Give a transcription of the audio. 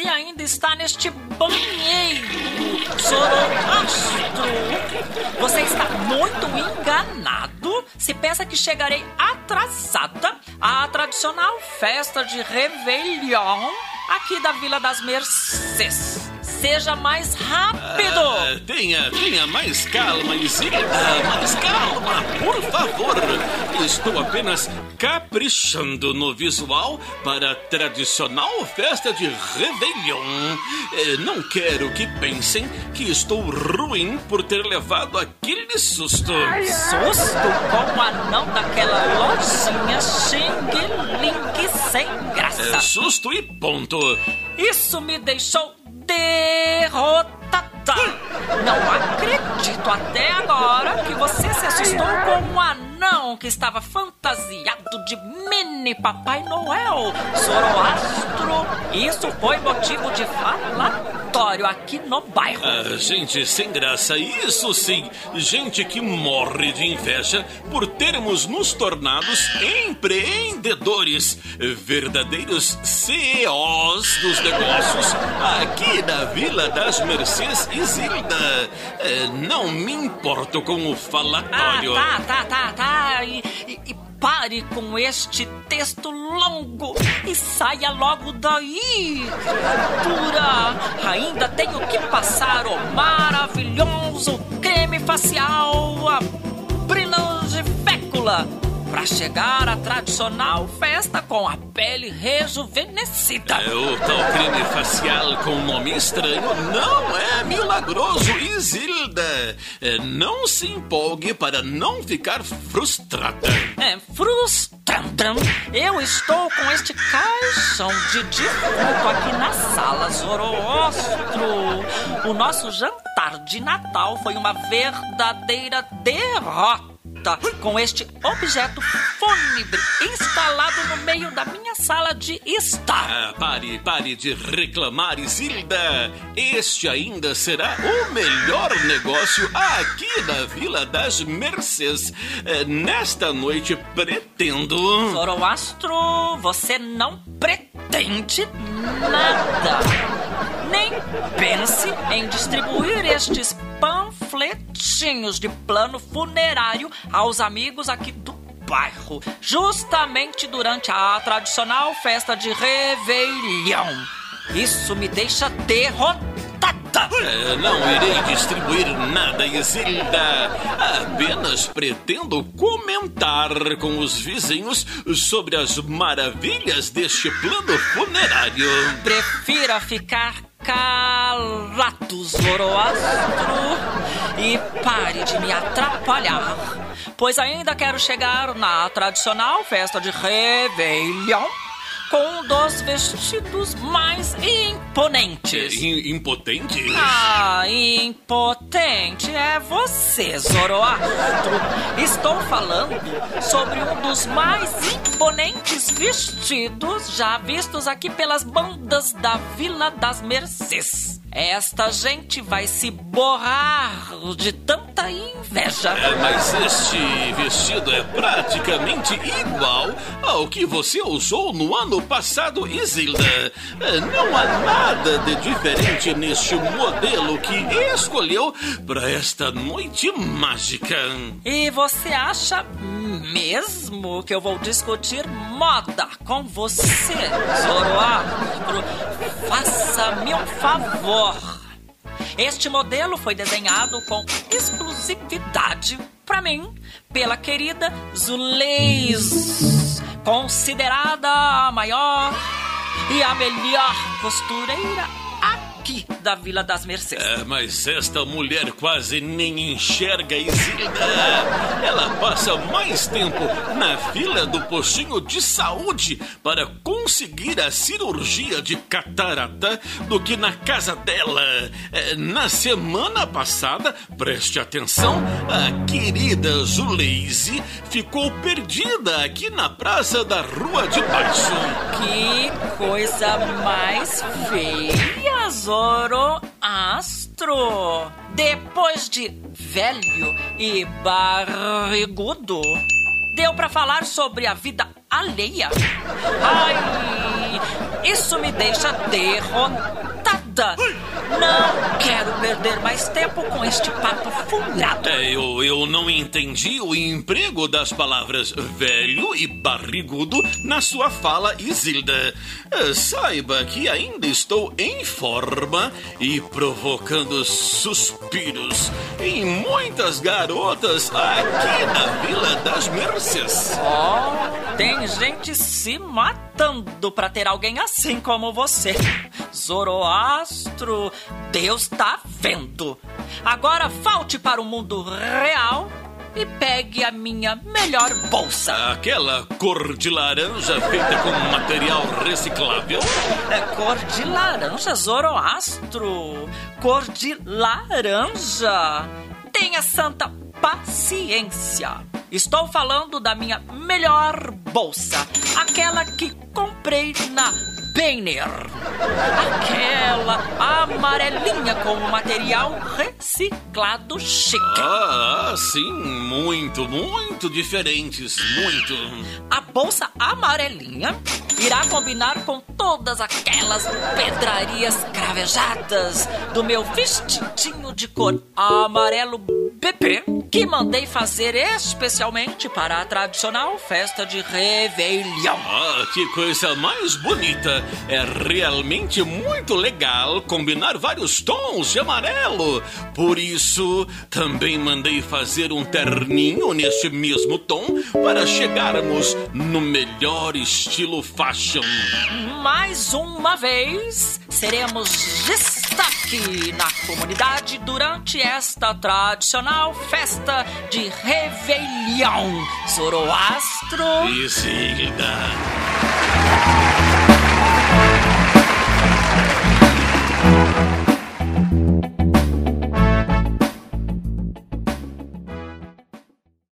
você ainda está neste banheiro, Zoroastro. Você está muito enganado se pensa que chegarei atrasada à tradicional festa de Réveillon aqui da Vila das Mercês. Seja mais rápido! Ah, tenha, tenha mais calma, Isilda. Mais calma, por favor. Estou apenas caprichando no visual para a tradicional festa de Réveillon. Eh, Não quero que pensem que estou ruim por ter levado aquele susto. Susto com o anão daquela lojinha xing-ling sem É graça. susto e ponto. Isso me deixou derrotada. Não acredito até agora que você se assustou com um anão que estava fantasiado de mini Papai Noel. Zoroastro, isso foi motivo de falatório aqui no bairro. Ah, gente sem graça, isso sim. Gente que morre de inveja por termos nos tornados empreendedores, verdadeiros CEOs dos negócios aqui na Vila das Mercês Isilda. Eh, não me importo com o falatório. Ah, tá, tá, tá, tá. E- e pare com este texto longo e saia logo daí, criatura. Ainda tenho que passar o maravilhoso creme facial, a brilhante fécula. Pra chegar à tradicional festa com a pele rejuvenescida. É, o tal creme facial com nome estranho não é milagroso, Isilda. É, não se empolgue para não ficar frustrada. É frustrante. Eu estou com este caixão de defunto aqui na sala, Zoroastro. O nosso jantar de Natal foi uma verdadeira derrota. Com este objeto fúnebre instalado no meio da minha sala de estar. Ah, pare, pare de reclamar, Isilda. Este ainda será o melhor negócio aqui na Vila das Mercês. É, nesta noite pretendo. Zoroastro, você não pretende nada. Nem pense em distribuir estes panfletinhos de plano funerário aos amigos aqui do bairro, justamente durante a tradicional festa de Réveillon. Isso me deixa derrotada. É, não irei distribuir nada, Isilda. Apenas pretendo comentar com os vizinhos sobre as maravilhas deste plano funerário. Prefira ficar calado, Zoroastro, e pare de me atrapalhar, pois ainda quero chegar na tradicional festa de Réveillon com um dos vestidos mais imponentes. I- impotente? Ah, impotente é você, Zoroastro. Estou falando sobre um dos mais imponentes vestidos já vistos aqui pelas bandas da Vila das Mercês. Esta gente vai se borrar de tanta inveja. É, mas este vestido é praticamente igual ao que você usou no ano passado, Isilda. É, Não há nada de diferente neste modelo que escolheu para esta noite mágica. E você acha mesmo que eu vou discutir moda com você, Zoroastro? Faça-me um favor. Este modelo foi desenhado com exclusividade para mim pela querida Zuleis, considerada a maior e a melhor costureira aqui da Vila das Mercês. É, mas esta mulher quase nem enxerga Isilda. Ela passa mais tempo na fila do postinho de saúde para conseguir a cirurgia de catarata do que na casa dela. É, na semana passada, preste atenção, a querida Zuleise ficou perdida aqui na praça da Rua de Baixo. Que coisa mais feia, Zoroastro! Depois de velho e barrigudo, deu para falar sobre a vida alheia? Ai, isso me deixa derrotada. Não quero perder mais tempo com este papo furado. É, eu, eu não entendi o emprego das palavras velho e barrigudo na sua fala, Isilda. É, saiba que ainda estou em forma e provocando suspiros em muitas garotas aqui na Vila das Mercês. Oh, tem gente se matando pra ter alguém assim como você. Zoroastro, Deus tá vendo. Agora falte para o mundo real e pegue a minha melhor bolsa. Aquela cor de laranja feita com material reciclável? É cor de laranja, Zoroastro. Cor de laranja. Tenha santa paciência. Estou falando da minha melhor bolsa, aquela que comprei na Banner. Aquela amarelinha com material reciclado chique. Ah, sim, muito, muito diferentes, muito. A bolsa amarelinha irá combinar com todas aquelas pedrarias cravejadas do meu vestidinho de cor amarelo bebê que mandei fazer especialmente para a tradicional festa de Réveillon. Ah, que coisa mais bonita! É realmente muito legal combinar vários tons de amarelo. Por isso, também mandei fazer um terninho neste mesmo tom para chegarmos no melhor estilo fashion. Mais uma vez, seremos destaque na comunidade durante esta tradicional festa de Réveillon. Zoroastro. Isilda.